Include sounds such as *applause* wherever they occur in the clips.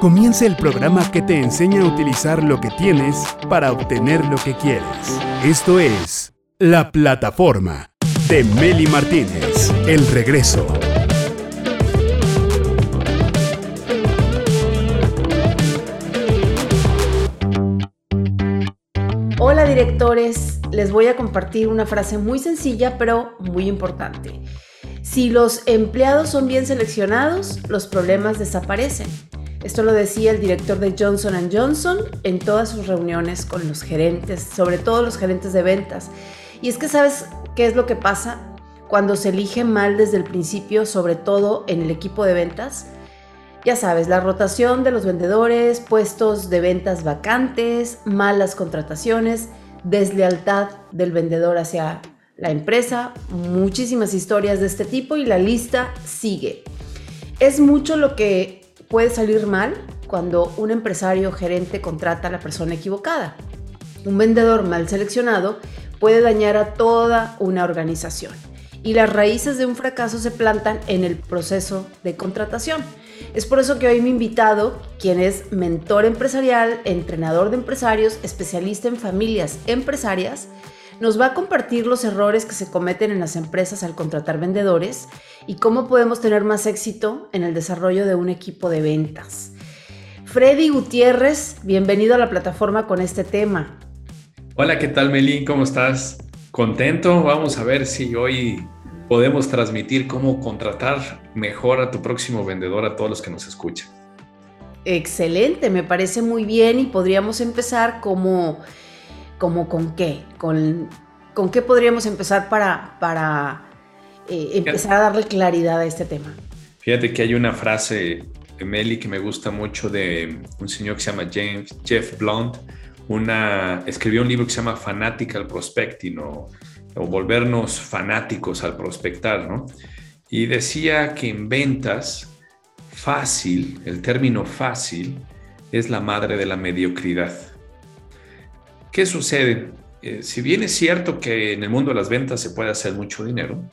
Comienza el programa que te enseña a utilizar lo que tienes para obtener lo que quieres. Esto es La Plataforma de Meli Martínez. El regreso. Hola directores, les voy a compartir una frase muy sencilla pero muy importante. Si los empleados son bien seleccionados, los problemas desaparecen. Esto lo decía el director de Johnson Johnson en todas sus reuniones con los gerentes, sobre todo los gerentes de ventas. Y es que sabes qué es lo que pasa cuando se elige mal desde el principio, sobre todo en el equipo de ventas. Ya sabes, la rotación de los vendedores, puestos de ventas vacantes, malas contrataciones, deslealtad del vendedor hacia la empresa, muchísimas historias de este tipo y la lista sigue. Es mucho lo que puede salir mal cuando un empresario gerente contrata a la persona equivocada. Un vendedor mal seleccionado puede dañar a toda una organización y las raíces de un fracaso se plantan en el proceso de contratación. Es por eso que hoy mi invitado, quien es mentor empresarial, entrenador de empresarios, especialista en familias empresarias, nos va a compartir los errores que se cometen en las empresas al contratar vendedores y cómo podemos tener más éxito en el desarrollo de un equipo de ventas. Freddy Gutiérrez, bienvenido a la plataforma con este tema. Hola, ¿qué tal Meli? ¿Cómo estás? ¿Contento? Vamos a ver si hoy podemos transmitir cómo contratar mejor a tu próximo vendedor, a todos los que nos escuchan. Excelente, me parece muy bien y podríamos empezar como ¿Como con qué? ¿Con, con qué podríamos empezar para, para eh, empezar a darle claridad a este tema? Fíjate que hay una frase, Meli, que me gusta mucho de un señor que se llama James, Jeff Blunt. Una, escribió un libro que se llama Fanatical Prospecting o, o volvernos fanáticos al prospectar, ¿no? Y decía que en ventas, fácil, el término fácil, es la madre de la mediocridad. ¿Qué sucede? Eh, si bien es cierto que en el mundo de las ventas se puede hacer mucho dinero,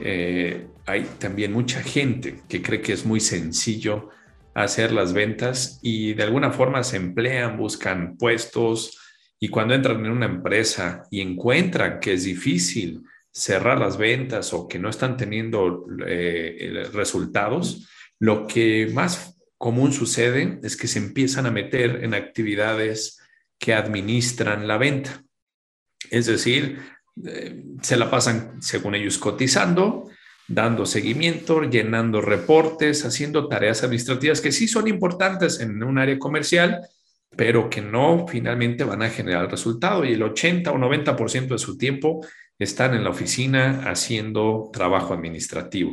eh, hay también mucha gente que cree que es muy sencillo hacer las ventas y de alguna forma se emplean, buscan puestos y cuando entran en una empresa y encuentran que es difícil cerrar las ventas o que no están teniendo eh, resultados, lo que más común sucede es que se empiezan a meter en actividades que administran la venta. Es decir, eh, se la pasan, según ellos, cotizando, dando seguimiento, llenando reportes, haciendo tareas administrativas que sí son importantes en un área comercial, pero que no finalmente van a generar resultado. Y el 80 o 90% de su tiempo están en la oficina haciendo trabajo administrativo.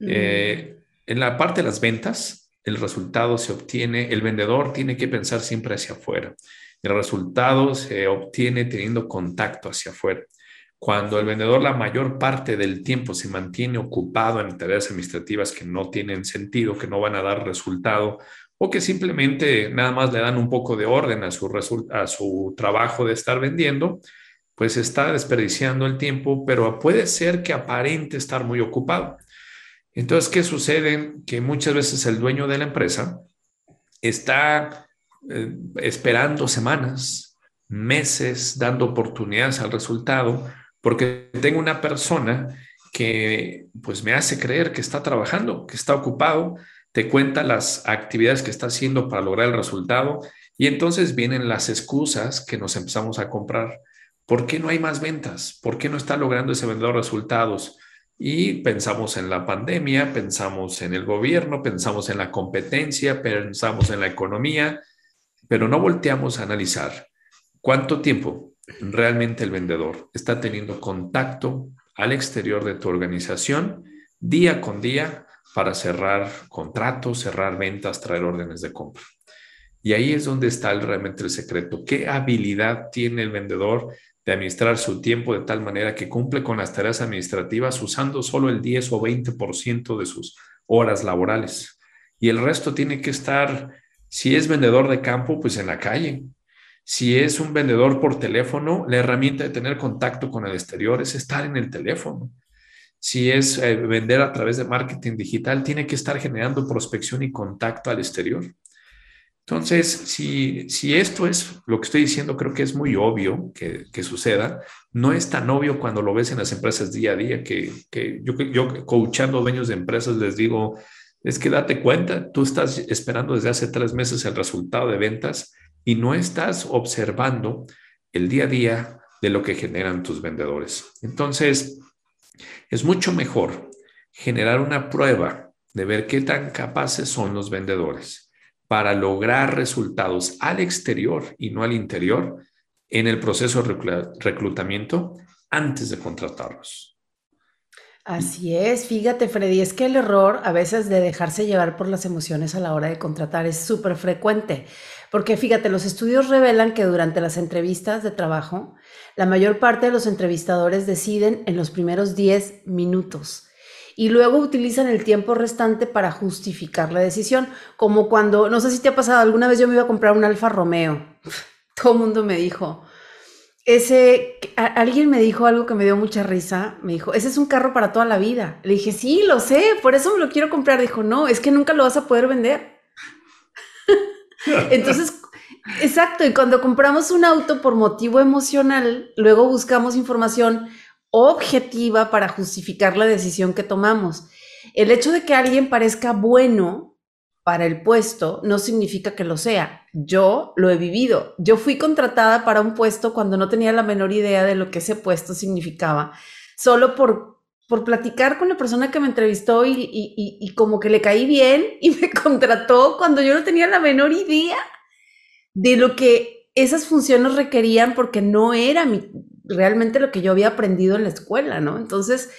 Mm. Eh, en la parte de las ventas, el resultado se obtiene, el vendedor tiene que pensar siempre hacia afuera. El resultado se obtiene teniendo contacto hacia afuera. Cuando el vendedor la mayor parte del tiempo se mantiene ocupado en tareas administrativas que no tienen sentido, que no van a dar resultado o que simplemente nada más le dan un poco de orden a su, a su trabajo de estar vendiendo, pues está desperdiciando el tiempo, pero puede ser que aparente estar muy ocupado. Entonces, ¿qué sucede? Que muchas veces el dueño de la empresa está eh, esperando semanas, meses, dando oportunidades al resultado, porque tengo una persona que pues me hace creer que está trabajando, que está ocupado, te cuenta las actividades que está haciendo para lograr el resultado y entonces vienen las excusas que nos empezamos a comprar. ¿Por qué no hay más ventas? ¿Por qué no está logrando ese vendedor resultados? Y pensamos en la pandemia, pensamos en el gobierno, pensamos en la competencia, pensamos en la economía pero no volteamos a analizar cuánto tiempo realmente el vendedor está teniendo contacto al exterior de tu organización día con día para cerrar contratos, cerrar ventas, traer órdenes de compra. Y ahí es donde está realmente el secreto. ¿Qué habilidad tiene el vendedor de administrar su tiempo de tal manera que cumple con las tareas administrativas usando solo el 10 o 20% de sus horas laborales? Y el resto tiene que estar si es vendedor de campo, pues en la calle. Si es un vendedor por teléfono, la herramienta de tener contacto con el exterior es estar en el teléfono. si es eh, vender a través de marketing digital, tiene que estar generando prospección y contacto al exterior. Entonces, si, si esto es lo que estoy diciendo, creo que es muy obvio que, que suceda. No es tan obvio cuando lo ves en las empresas día a día, que, que yo, yo coachando dueños de empresas les digo, es que date cuenta, tú estás esperando desde hace tres meses el resultado de ventas y no estás observando el día a día de lo que generan tus vendedores. Entonces, es mucho mejor generar una prueba de ver qué tan capaces son los vendedores para lograr resultados al exterior y no al interior en el proceso de reclutamiento antes de contratarlos. Así es, fíjate Freddy, es que el error a veces de dejarse llevar por las emociones a la hora de contratar es súper frecuente, porque fíjate, los estudios revelan que durante las entrevistas de trabajo, la mayor parte de los entrevistadores deciden en los primeros 10 minutos y luego utilizan el tiempo restante para justificar la decisión, como cuando, no sé si te ha pasado, alguna vez yo me iba a comprar un Alfa Romeo, *laughs* todo el mundo me dijo, ese, alguien me dijo algo que me dio mucha risa, me dijo, ese es un carro para toda la vida. Le dije, sí, lo sé, por eso me lo quiero comprar. Dijo, no, es que nunca lo vas a poder vender. *laughs* Entonces, exacto, y cuando compramos un auto por motivo emocional, luego buscamos información objetiva para justificar la decisión que tomamos. El hecho de que alguien parezca bueno para el puesto no significa que lo sea. Yo lo he vivido. Yo fui contratada para un puesto cuando no tenía la menor idea de lo que ese puesto significaba, solo por, por platicar con la persona que me entrevistó y, y como que le caí bien y *laughs* me contrató cuando yo no tenía la menor idea de lo que esas funciones requerían porque no era mi, realmente lo que yo había aprendido en la escuela, ¿no? Entonces,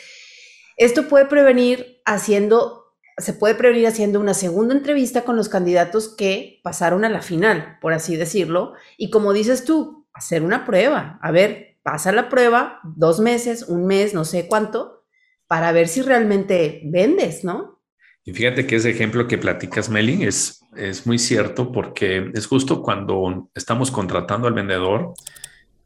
esto puede prevenir haciendo, se puede prevenir haciendo una segunda entrevista con los candidatos que pasaron a la final, por así decirlo, y como dices tú, hacer una prueba, a ver, pasa la prueba, dos meses, un mes, no sé cuánto, para ver si realmente vendes, ¿no? Y fíjate que ese ejemplo que platicas, Meli, es, es muy cierto porque es justo cuando estamos contratando al vendedor,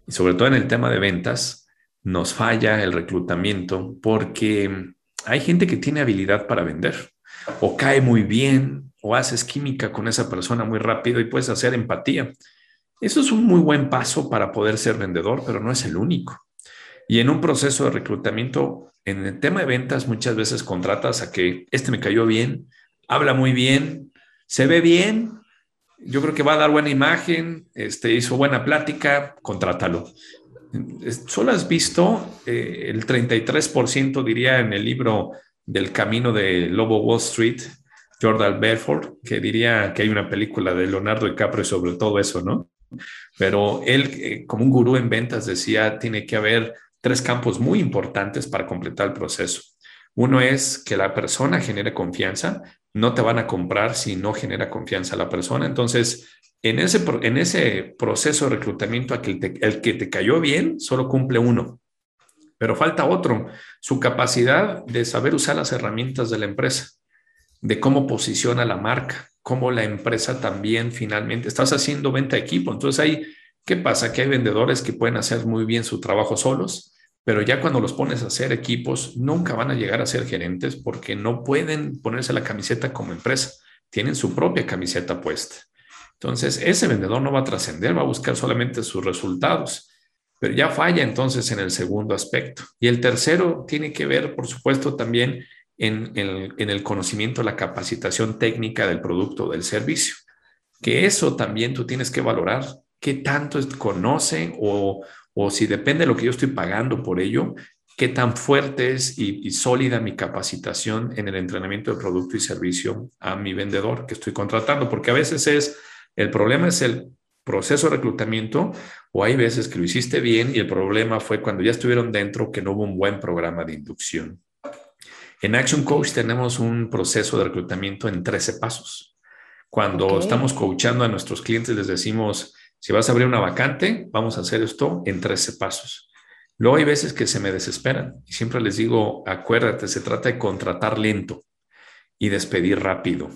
y sobre todo en el tema de ventas, nos falla el reclutamiento porque hay gente que tiene habilidad para vender o cae muy bien o haces química con esa persona muy rápido y puedes hacer empatía. Eso es un muy buen paso para poder ser vendedor, pero no es el único. Y en un proceso de reclutamiento, en el tema de ventas, muchas veces contratas a que este me cayó bien, habla muy bien, se ve bien, yo creo que va a dar buena imagen, este, hizo buena plática, contrátalo. Solo has visto eh, el 33%, diría en el libro del camino de Lobo Wall Street, Jordan Belfort, que diría que hay una película de Leonardo DiCaprio sobre todo eso, ¿no? Pero él, eh, como un gurú en ventas, decía, tiene que haber tres campos muy importantes para completar el proceso. Uno es que la persona genere confianza, no te van a comprar si no genera confianza la persona. Entonces, en ese, en ese proceso de reclutamiento, el que te cayó bien solo cumple uno, pero falta otro, su capacidad de saber usar las herramientas de la empresa, de cómo posiciona la marca, cómo la empresa también finalmente, estás haciendo venta equipo. Entonces, ahí, ¿qué pasa? Que hay vendedores que pueden hacer muy bien su trabajo solos pero ya cuando los pones a hacer equipos, nunca van a llegar a ser gerentes porque no pueden ponerse la camiseta como empresa, tienen su propia camiseta puesta. Entonces, ese vendedor no va a trascender, va a buscar solamente sus resultados, pero ya falla entonces en el segundo aspecto. Y el tercero tiene que ver, por supuesto, también en, en el conocimiento, la capacitación técnica del producto o del servicio, que eso también tú tienes que valorar qué tanto conoce o, o si depende de lo que yo estoy pagando por ello, qué tan fuerte es y, sólida mi capacitación en el entrenamiento de producto y servicio a mi vendedor que estoy contratando, porque a veces es, el problema es el proceso de reclutamiento o hay veces que lo hiciste bien y el problema fue cuando ya estuvieron dentro que no hubo un buen programa de inducción. En Action Coach tenemos un proceso de reclutamiento en 13 pasos. Cuando estamos coachando a nuestros clientes les decimos, si vas a abrir una vacante, vamos a hacer esto en 13 pasos. Luego hay veces que se me desesperan y siempre les digo, acuérdate, se trata de contratar lento y despedir rápido.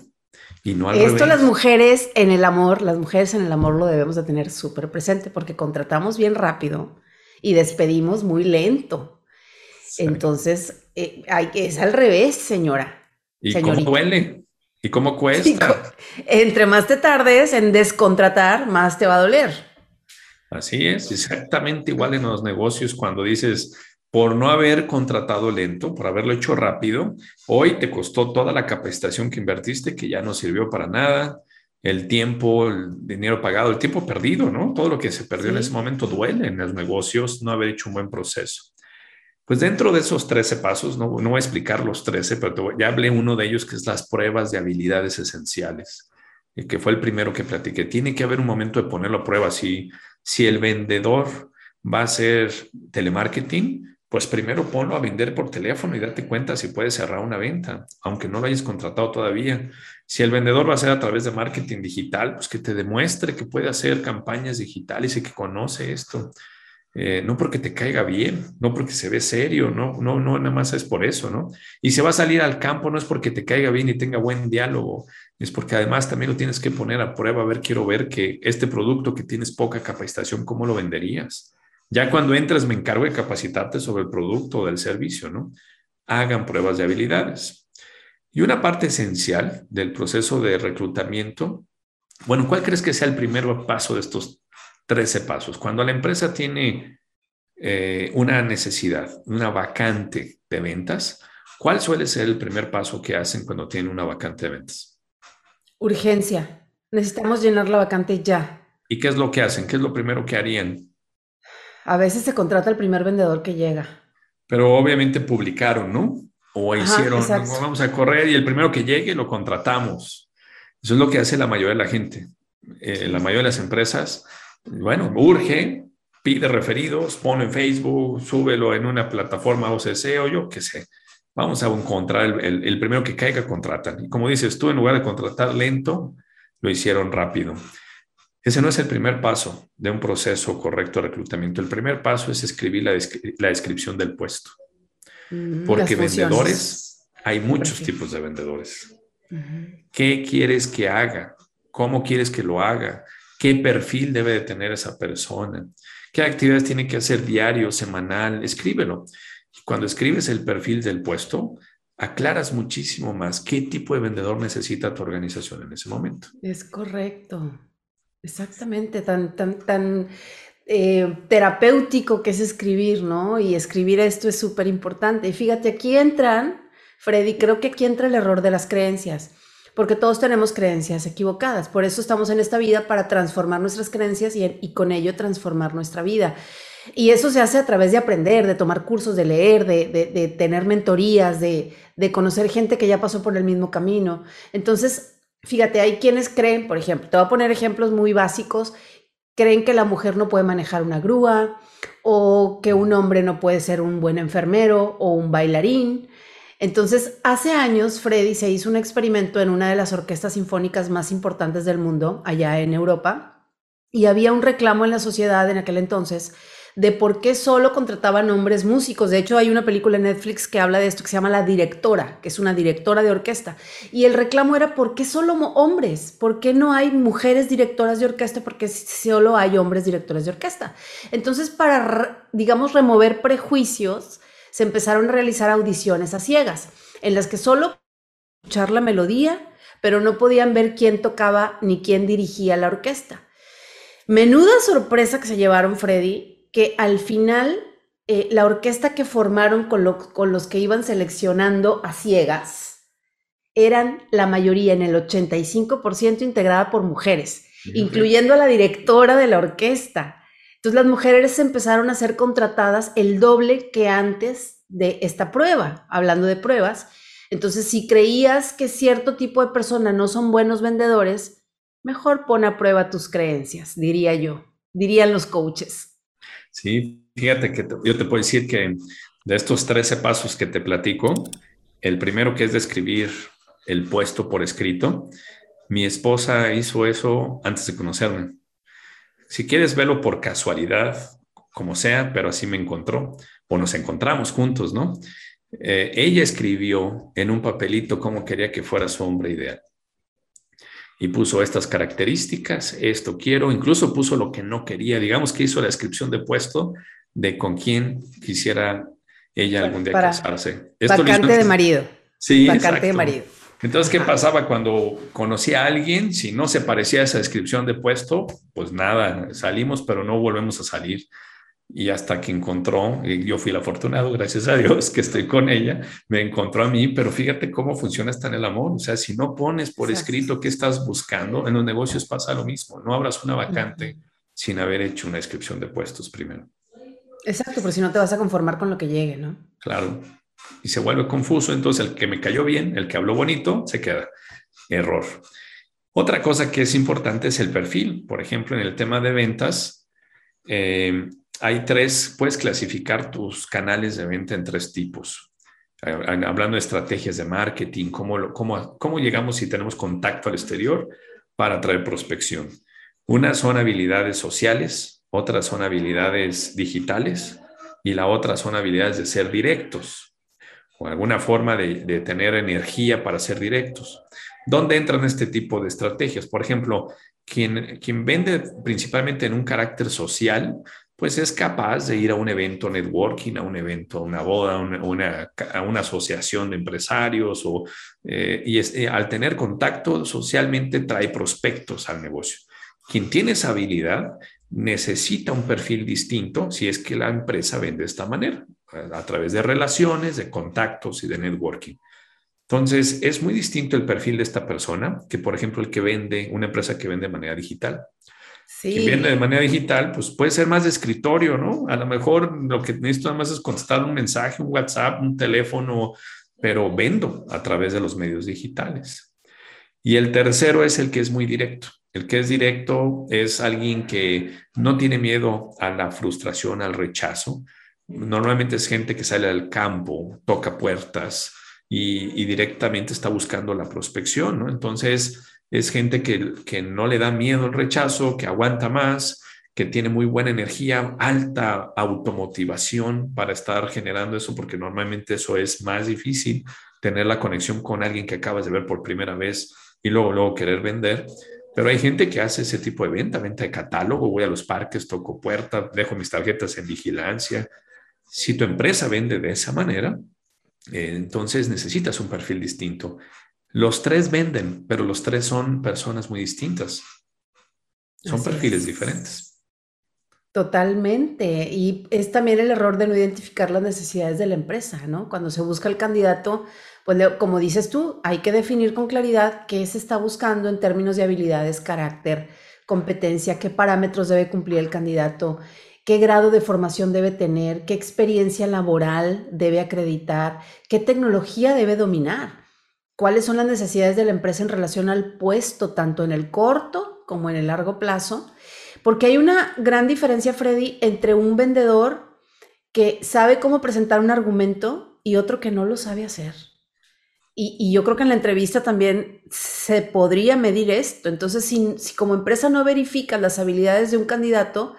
Y no al Esto las mujeres en el amor, las mujeres en el amor lo debemos de tener súper presente porque contratamos bien rápido y despedimos muy lento. Entonces, eh, hay, es al revés, señora. ¿Y cómo duele? ¿Y cómo cuesta? entre más te tardes en descontratar, más te va a doler. Así es, exactamente igual en los negocios cuando dices, por no haber contratado lento, por haberlo hecho rápido, hoy te costó toda la capacitación que invertiste, que ya no sirvió para nada, el tiempo, el dinero pagado, el tiempo perdido, ¿no? Todo lo que se perdió en ese momento duele en los negocios, no haber hecho un buen proceso. Pues dentro de esos 13 pasos, no, no voy a explicar los 13, pero ya hablé uno de ellos que es las pruebas de habilidades esenciales, que fue el primero que platiqué. Tiene que haber un momento de ponerlo a prueba. Si, si el vendedor va a hacer telemarketing, pues primero ponlo a vender por teléfono y date cuenta si puedes cerrar una venta, aunque no lo hayas contratado todavía. Si el vendedor va a ser a través de marketing digital, pues que te demuestre que puede hacer campañas digitales y que conoce esto. Eh, no porque te caiga bien, no porque se ve serio, no, no, no, nada más es por eso, ¿no? Y se va a salir al campo no es porque te caiga bien y tenga buen diálogo, es porque además también lo tienes que poner a prueba, a ver, quiero ver que este producto que tienes poca capacitación, ¿cómo lo venderías? Ya cuando entras me encargo de capacitarte sobre el producto o del servicio, ¿no? Hagan pruebas de habilidades. Y una parte esencial del proceso de reclutamiento, bueno, ¿cuál crees que sea el primer paso de estos 13 pasos. Cuando la empresa tiene eh, una necesidad, una vacante de ventas, ¿cuál suele ser el primer paso que hacen cuando tienen una vacante de ventas? Urgencia. Necesitamos llenar la vacante ya. ¿Y qué es lo que hacen? ¿Qué es lo primero que harían? A veces se contrata el primer vendedor que llega. Pero obviamente publicaron, ¿no? O hicieron, vamos a correr y el primero que llegue lo contratamos. Eso es lo que hace la mayoría de la gente. Eh, la mayoría de las empresas bueno, urge, pide referidos, pone en Facebook, súbelo en una plataforma OCC o yo qué sé. Vamos a encontrar el, el, primero que caiga, contratan. Y como dices tú, en lugar de contratar lento, lo hicieron rápido. Ese no es el primer paso de un proceso correcto de reclutamiento. El primer paso es escribir la, la descripción del puesto. Mm, Porque vendedores, hay muchos tipos de vendedores. ¿Qué quieres que haga? ¿Cómo quieres que lo haga? qué perfil debe de tener esa persona, qué actividades tiene que hacer diario, semanal, escríbelo. Cuando escribes el perfil del puesto, aclaras muchísimo más qué tipo de vendedor necesita tu organización en ese momento. Es correcto, exactamente, tan, tan, tan eh, terapéutico que es escribir, ¿no? Y escribir esto es súper importante. Y fíjate, aquí entran, Freddy, creo que aquí entra el error de las creencias porque todos tenemos creencias equivocadas. Por eso estamos en esta vida para transformar nuestras creencias y, con ello transformar nuestra vida. Y eso se hace a través de aprender, de tomar cursos, de leer, de, tener mentorías, de, conocer gente que ya pasó por el mismo camino. Entonces, fíjate, hay quienes creen, por ejemplo, te voy a poner ejemplos muy básicos, creen que la mujer no puede manejar una grúa o que un hombre no puede ser un buen enfermero o un bailarín. Entonces, hace años, Freddy se hizo un experimento en una de las orquestas sinfónicas más importantes del mundo, allá en Europa, y había un reclamo en la sociedad en aquel entonces de por qué solo contrataban hombres músicos. De hecho, hay una película en Netflix que habla de esto, que se llama La Directora, que es una directora de orquesta. Y el reclamo era, ¿por qué solo hombres? ¿Por qué no hay mujeres directoras de orquesta? Porque solo hay hombres directores de orquesta. Entonces, para, digamos, remover prejuicios, se empezaron a realizar audiciones a ciegas, en las que solo escuchar la melodía, pero no podían ver quién tocaba ni quién dirigía la orquesta. Menuda sorpresa que se llevaron Freddy, que al final eh, la orquesta que formaron con, con los que iban seleccionando a ciegas eran la mayoría, en el 85% integrada por mujeres, incluyendo a la directora de la orquesta. Entonces las mujeres empezaron a ser contratadas el doble que antes de esta prueba, hablando de pruebas. Entonces, si creías que cierto tipo de personas no son buenos vendedores, mejor pon a prueba tus creencias, diría yo, dirían los coaches. Sí, fíjate que yo te puedo decir que de estos 13 pasos que te platico, el primero que es describir el puesto por escrito, mi esposa hizo eso antes de conocerme. Si quieres verlo por casualidad, como sea, pero así me encontró, o nos encontramos juntos, ¿no? Eh, ella escribió en un papelito cómo quería que fuera su hombre ideal. Y puso estas características, esto quiero, incluso puso lo que no quería, digamos que hizo la descripción de puesto de con quién quisiera ella algún día Para- casarse. Esto lo hizo Vacante de marido. Sí, Vacante de exacto. marido. Entonces, ¿qué Ajá. pasaba cuando conocía a alguien? Si no se parecía a esa descripción de puesto, pues nada, salimos, pero no volvemos a salir. Y hasta que encontró, yo fui el afortunado, gracias a Dios, que estoy con ella, me encontró a mí, pero fíjate cómo funciona hasta en el amor. O sea, si no pones por Exacto. escrito qué estás buscando, en los negocios pasa lo mismo. No abras una vacante Ujú. sin haber hecho una descripción de puestos primero. Exacto, pero si no te vas a conformar con lo que llegue, ¿no? Claro. Y se vuelve confuso, entonces el que me cayó bien, el que habló bonito, se queda. Error. Otra cosa que es importante es el perfil. Por ejemplo, en el tema de ventas, eh, hay tres, puedes clasificar tus canales de venta en tres tipos. Hablando de estrategias de marketing, cómo, cómo, cómo llegamos si tenemos contacto al exterior para atraer prospección. Una son habilidades sociales, otras son habilidades digitales y la otra son habilidades de ser directos o alguna forma de, de tener energía para ser directos. ¿Dónde entran este tipo de estrategias? Por ejemplo, quien, quien vende principalmente en un carácter social, pues es capaz de ir a un evento networking, a un evento, a una boda, a una, asociación de empresarios, eh, y eh, al tener contacto socialmente trae prospectos al negocio. Quien tiene esa habilidad necesita un perfil distinto si es que la empresa vende de esta manera, a través de relaciones, de contactos y de networking. Entonces, es muy distinto el perfil de esta persona que, por ejemplo, el que vende, una empresa que vende de manera digital. Sí. Quien vende de manera digital, pues puede ser más de escritorio, ¿no? A lo mejor lo que necesito nada más es contestar un mensaje, un WhatsApp, un teléfono, pero vendo a través de los medios digitales. Y el tercero es el que es muy directo. El que es directo es alguien que no tiene miedo a la frustración, al rechazo. Normalmente es gente que sale al campo, toca puertas y, y directamente está buscando la prospección, ¿no? Entonces, es gente que, que no le da miedo el rechazo, que aguanta más, que tiene muy buena energía, alta automotivación para estar generando eso, porque normalmente eso es más difícil, tener la conexión con alguien que acabas de ver por primera vez y luego, luego querer vender. Pero hay gente que hace ese tipo de venta, venta de catálogo, voy a los parques, toco puerta, dejo mis tarjetas en vigilancia. Si tu empresa vende de esa manera, eh, entonces necesitas un perfil distinto. Los tres venden, pero los tres son personas muy distintas. Son Así perfiles es. diferentes. Totalmente. Y es también el error de no identificar las necesidades de la empresa, ¿no? Cuando se busca el candidato, pues como dices tú, hay que definir con claridad qué se está buscando en términos de habilidades, carácter, competencia, qué parámetros debe cumplir el candidato, qué grado de formación debe tener, qué experiencia laboral debe acreditar, qué tecnología debe dominar, cuáles son las necesidades de la empresa en relación al puesto, tanto en el corto como en el largo plazo. Porque hay una gran diferencia, Freddy, entre un vendedor que sabe cómo presentar un argumento y otro que no lo sabe hacer. Y, yo creo que en la entrevista también se podría medir esto. Entonces, si, si como empresa no verificas las habilidades de un candidato,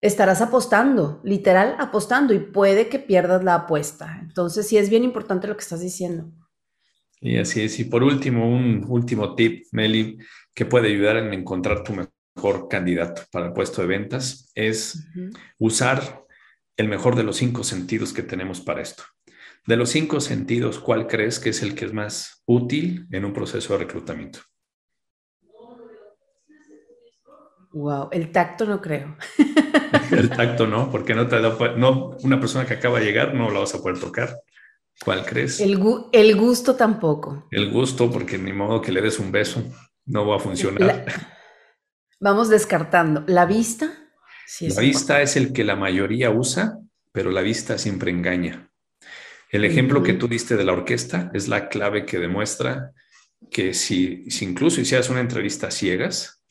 estarás apostando, literal apostando, y puede que pierdas la apuesta. Entonces, sí es bien importante lo que estás diciendo. Y así es. Y por último, un último tip, Meli, que puede ayudar en encontrar tu mejor candidato para el puesto de ventas es Ujú. usar el mejor de los cinco sentidos que tenemos para esto. De los cinco sentidos, ¿cuál crees que es el que es más útil en un proceso de reclutamiento? Wow, el tacto no creo. *laughs* El tacto no, porque no te da, no, una persona que acaba de llegar no la vas a poder tocar. ¿Cuál crees? El, gu- el gusto tampoco. El gusto, porque ni modo que le des un beso, no va a funcionar. La- vamos descartando. La vista. Sí es La vista importante. es el que la mayoría usa, pero la vista siempre engaña. El ejemplo que tú diste de la orquesta es la clave que demuestra que si, si incluso hicieras una entrevista a ciegas,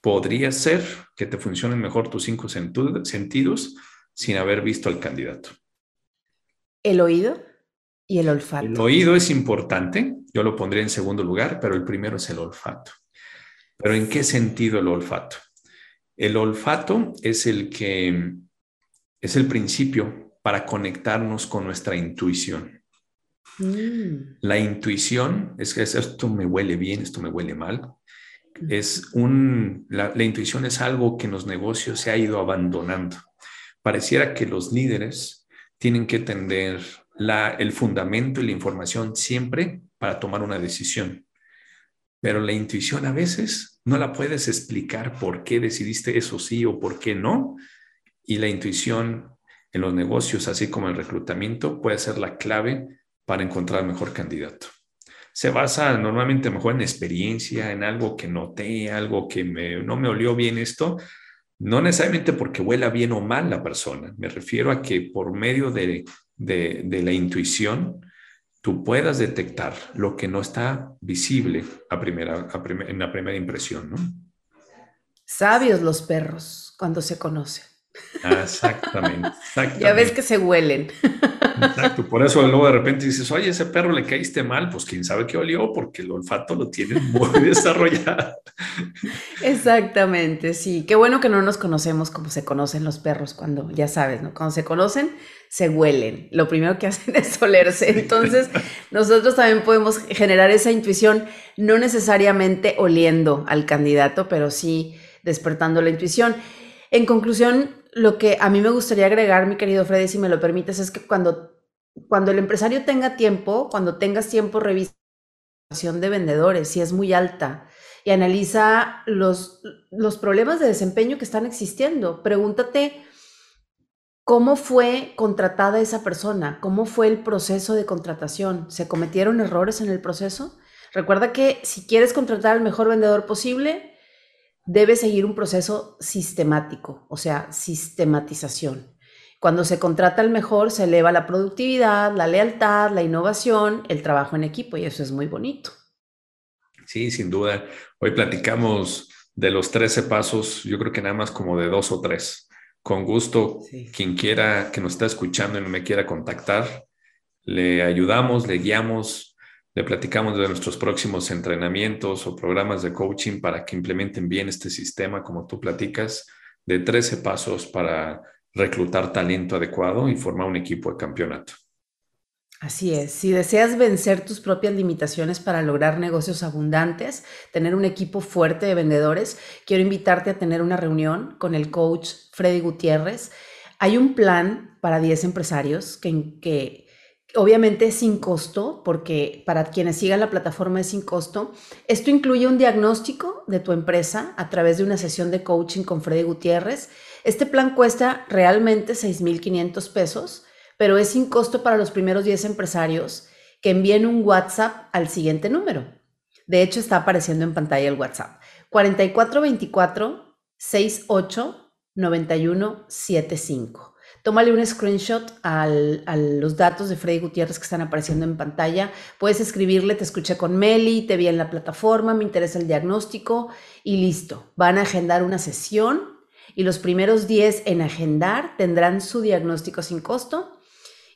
podría ser que te funcionen mejor tus cinco sentidos sin haber visto al candidato. El oído y el olfato. El oído es importante, yo lo pondría en segundo lugar, pero el primero es el olfato. ¿Pero en qué sentido el olfato? El olfato es el que es el principio para conectarnos con nuestra intuición. Mm, La intuición es que es, esto me huele bien, esto me huele mal. Es un, la, la intuición es algo que en los negocios se ha ido abandonando. Pareciera que los líderes tienen que el fundamento y la información siempre para tomar una decisión. Pero la intuición a veces no la puedes explicar por qué decidiste eso sí o por qué no. Y la intuición en los negocios, así como el reclutamiento, puede ser la clave para encontrar mejor candidato. Se basa normalmente mejor en experiencia, en algo que noté, algo que no me olió bien esto, no necesariamente porque huela bien o mal la persona, me refiero a que por medio de, la intuición tú puedas detectar lo que no está visible a primera, en la primera impresión, ¿no? Sabios los perros cuando se conocen. Exactamente, exactamente. *laughs* Ya ves que se huelen. Exacto, por eso luego de repente dices, oye, ese perro le caíste mal, pues quién sabe qué olió, porque el olfato lo tiene muy *laughs* desarrollado. Exactamente, sí. Qué bueno que no nos conocemos como se conocen los perros cuando, ya sabes, ¿no? Cuando se conocen, se huelen. Lo primero que hacen *laughs* es olerse. Entonces, nosotros también podemos generar esa intuición, no necesariamente oliendo al candidato, pero sí despertando la intuición. En conclusión, lo que a mí me gustaría agregar, mi querido Freddy, si me lo permites, es que cuando, cuando el empresario tenga tiempo, cuando tengas tiempo, revisa de vendedores, si es muy alta, y analiza los, los problemas de desempeño que están existiendo. Pregúntate cómo fue contratada esa persona, cómo fue el proceso de contratación, ¿se cometieron errores en el proceso? Recuerda que si quieres contratar al mejor vendedor posible, debe seguir un proceso sistemático, o sea, sistematización. Cuando se contrata el mejor, se eleva la productividad, la lealtad, la innovación, el trabajo en equipo y eso es muy bonito. Sí, sin duda. Hoy platicamos de los 13 pasos, yo creo que nada más como de dos o tres. Con gusto, quien quiera que nos está escuchando y no me quiera contactar, le ayudamos, le guiamos, le platicamos de nuestros próximos entrenamientos o programas de coaching para que implementen bien este sistema, como tú platicas, de 13 pasos para reclutar talento adecuado y formar un equipo de campeonato. Así es, si deseas vencer tus propias limitaciones para lograr negocios abundantes, tener un equipo fuerte de vendedores, quiero invitarte a tener una reunión con el coach Freddy Gutiérrez. Hay un plan para 10 empresarios que, que Obviamente es sin costo, porque para quienes sigan la plataforma es sin costo. Esto incluye un diagnóstico de tu empresa a través de una sesión de coaching con Freddy Gutiérrez. Este plan cuesta realmente 6.500 pesos, pero es sin costo para los primeros 10 empresarios que envíen un WhatsApp al siguiente número. De hecho, está apareciendo en pantalla el WhatsApp. 4424 68 91 75. Tómale un screenshot a los datos de Freddy Gutiérrez que están apareciendo en pantalla. Puedes escribirle, te escuché con Meli, te vi en la plataforma, me interesa el diagnóstico y listo. Van a agendar una sesión y los primeros 10 en agendar tendrán su diagnóstico sin costo.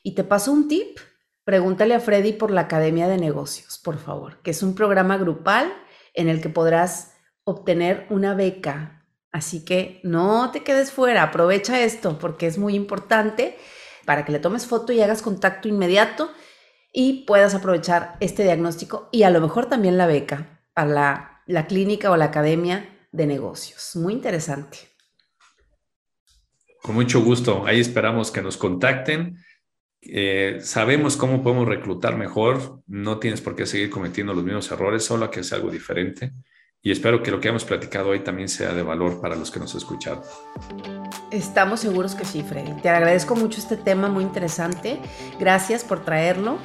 Y te paso un tip. Pregúntale a Freddy por la Academia de Negocios, por favor, que es un programa grupal en el que podrás obtener una beca Así que no te quedes fuera, aprovecha esto porque es muy importante para que le tomes foto y hagas contacto inmediato y puedas aprovechar este diagnóstico y a lo mejor también la beca para la, clínica o la academia de negocios. Muy interesante. Con mucho gusto. Ahí esperamos que nos contacten. Eh, sabemos cómo podemos reclutar mejor. No tienes por qué seguir cometiendo los mismos errores, solo que sea algo diferente y espero que lo que hemos platicado hoy también sea de valor para los que nos escuchan. Estamos seguros que sí, Freddy. Te agradezco mucho este tema muy interesante. Gracias por traerlo.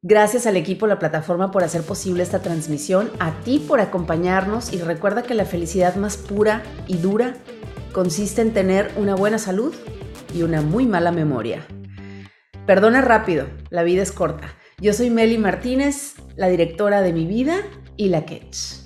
Gracias al equipo la plataforma por hacer posible esta transmisión, a ti por acompañarnos y recuerda que la felicidad más pura y dura consiste en tener una buena salud y una muy mala memoria. Perdona rápido, la vida es corta. Yo soy Meli Martínez, la directora de mi vida y la Ketch.